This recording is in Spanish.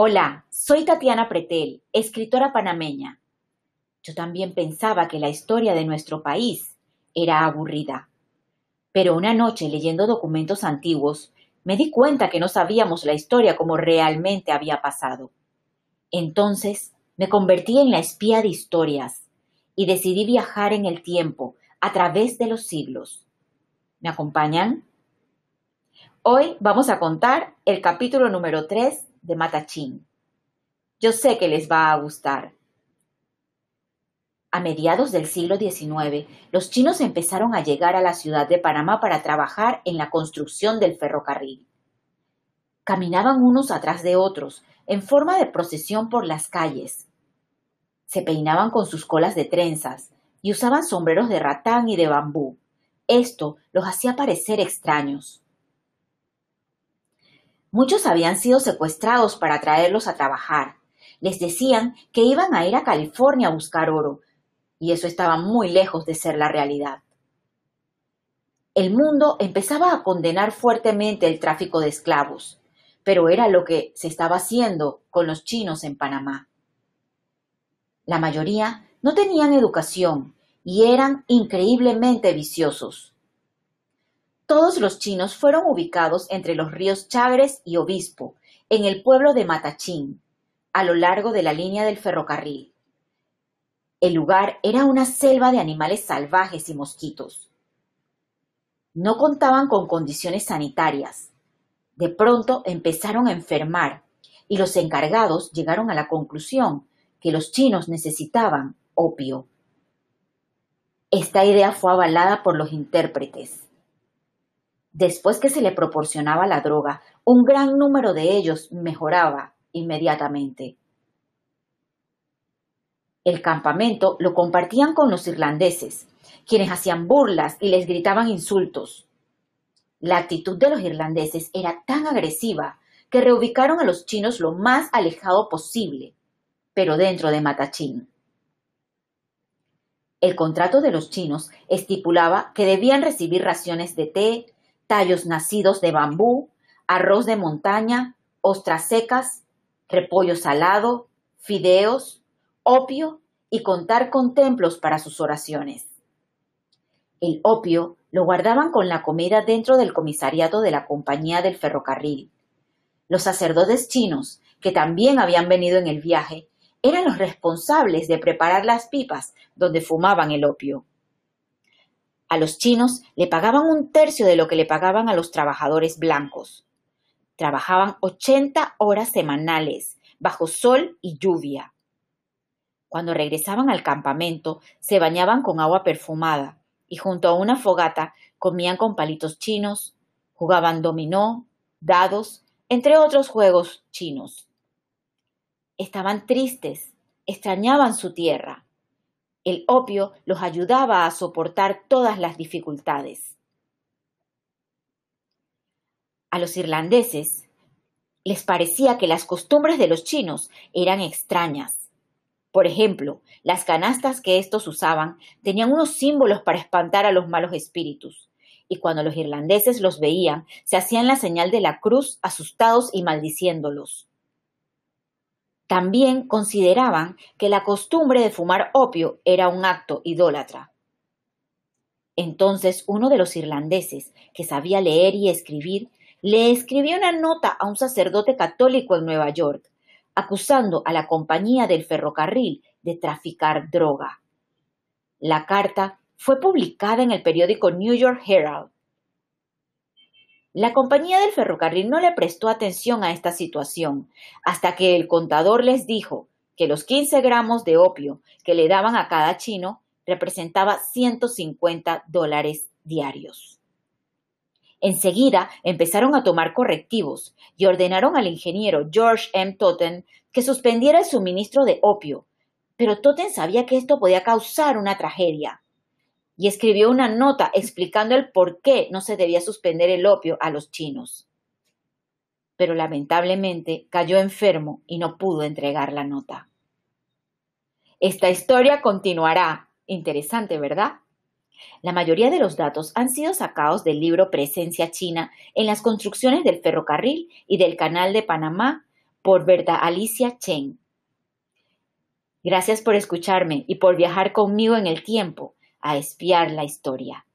Hola, soy Tatiana Pretel, escritora panameña. Yo también pensaba que la historia de nuestro país era aburrida. Pero una noche leyendo documentos antiguos, me di cuenta que no sabíamos la historia como realmente había pasado. Entonces me convertí en la espía de historias y decidí viajar en el tiempo a través de los siglos. ¿Me acompañan? Hoy vamos a contar el capítulo número 3 de Matachín. Yo sé que les va a gustar. A mediados del siglo XIX, los chinos empezaron a llegar a la ciudad de Panamá para trabajar en la construcción del ferrocarril. Caminaban unos atrás de otros, en forma de procesión por las calles. Se peinaban con sus colas de trenzas y usaban sombreros de ratán y de bambú. Esto los hacía parecer extraños. Muchos habían sido secuestrados para traerlos a trabajar. Les decían que iban a ir a California a buscar oro, y eso estaba muy lejos de ser la realidad. El mundo empezaba a condenar fuertemente el tráfico de esclavos, pero era lo que se estaba haciendo con los chinos en Panamá. La mayoría no tenían educación y eran increíblemente viciosos. Todos los chinos fueron ubicados entre los ríos Chagres y Obispo, en el pueblo de Matachín, a lo largo de la línea del ferrocarril. El lugar era una selva de animales salvajes y mosquitos. No contaban con condiciones sanitarias. De pronto empezaron a enfermar y los encargados llegaron a la conclusión que los chinos necesitaban opio. Esta idea fue avalada por los intérpretes. Después que se le proporcionaba la droga, un gran número de ellos mejoraba inmediatamente. El campamento lo compartían con los irlandeses, quienes hacían burlas y les gritaban insultos. La actitud de los irlandeses era tan agresiva que reubicaron a los chinos lo más alejado posible, pero dentro de Matachín. El contrato de los chinos estipulaba que debían recibir raciones de té, tallos nacidos de bambú, arroz de montaña, ostras secas, repollo salado, fideos, opio y contar con templos para sus oraciones. El opio lo guardaban con la comida dentro del comisariato de la compañía del ferrocarril. Los sacerdotes chinos, que también habían venido en el viaje, eran los responsables de preparar las pipas donde fumaban el opio. A los chinos le pagaban un tercio de lo que le pagaban a los trabajadores blancos. Trabajaban 80 horas semanales, bajo sol y lluvia. Cuando regresaban al campamento, se bañaban con agua perfumada y junto a una fogata comían con palitos chinos, jugaban dominó, dados, entre otros juegos chinos. Estaban tristes, extrañaban su tierra. El opio los ayudaba a soportar todas las dificultades. A los irlandeses les parecía que las costumbres de los chinos eran extrañas por ejemplo, las canastas que estos usaban tenían unos símbolos para espantar a los malos espíritus, y cuando los irlandeses los veían, se hacían la señal de la cruz asustados y maldiciéndolos. También consideraban que la costumbre de fumar opio era un acto idólatra. Entonces uno de los irlandeses, que sabía leer y escribir, le escribió una nota a un sacerdote católico en Nueva York, acusando a la compañía del ferrocarril de traficar droga. La carta fue publicada en el periódico New York Herald. La compañía del ferrocarril no le prestó atención a esta situación hasta que el contador les dijo que los 15 gramos de opio que le daban a cada chino representaba 150 dólares diarios. Enseguida empezaron a tomar correctivos y ordenaron al ingeniero George M. Totten que suspendiera el suministro de opio, pero Totten sabía que esto podía causar una tragedia y escribió una nota explicando el por qué no se debía suspender el opio a los chinos. Pero lamentablemente cayó enfermo y no pudo entregar la nota. Esta historia continuará. Interesante, ¿verdad? La mayoría de los datos han sido sacados del libro Presencia China en las construcciones del ferrocarril y del Canal de Panamá por Berta Alicia Chen. Gracias por escucharme y por viajar conmigo en el tiempo a espiar la historia.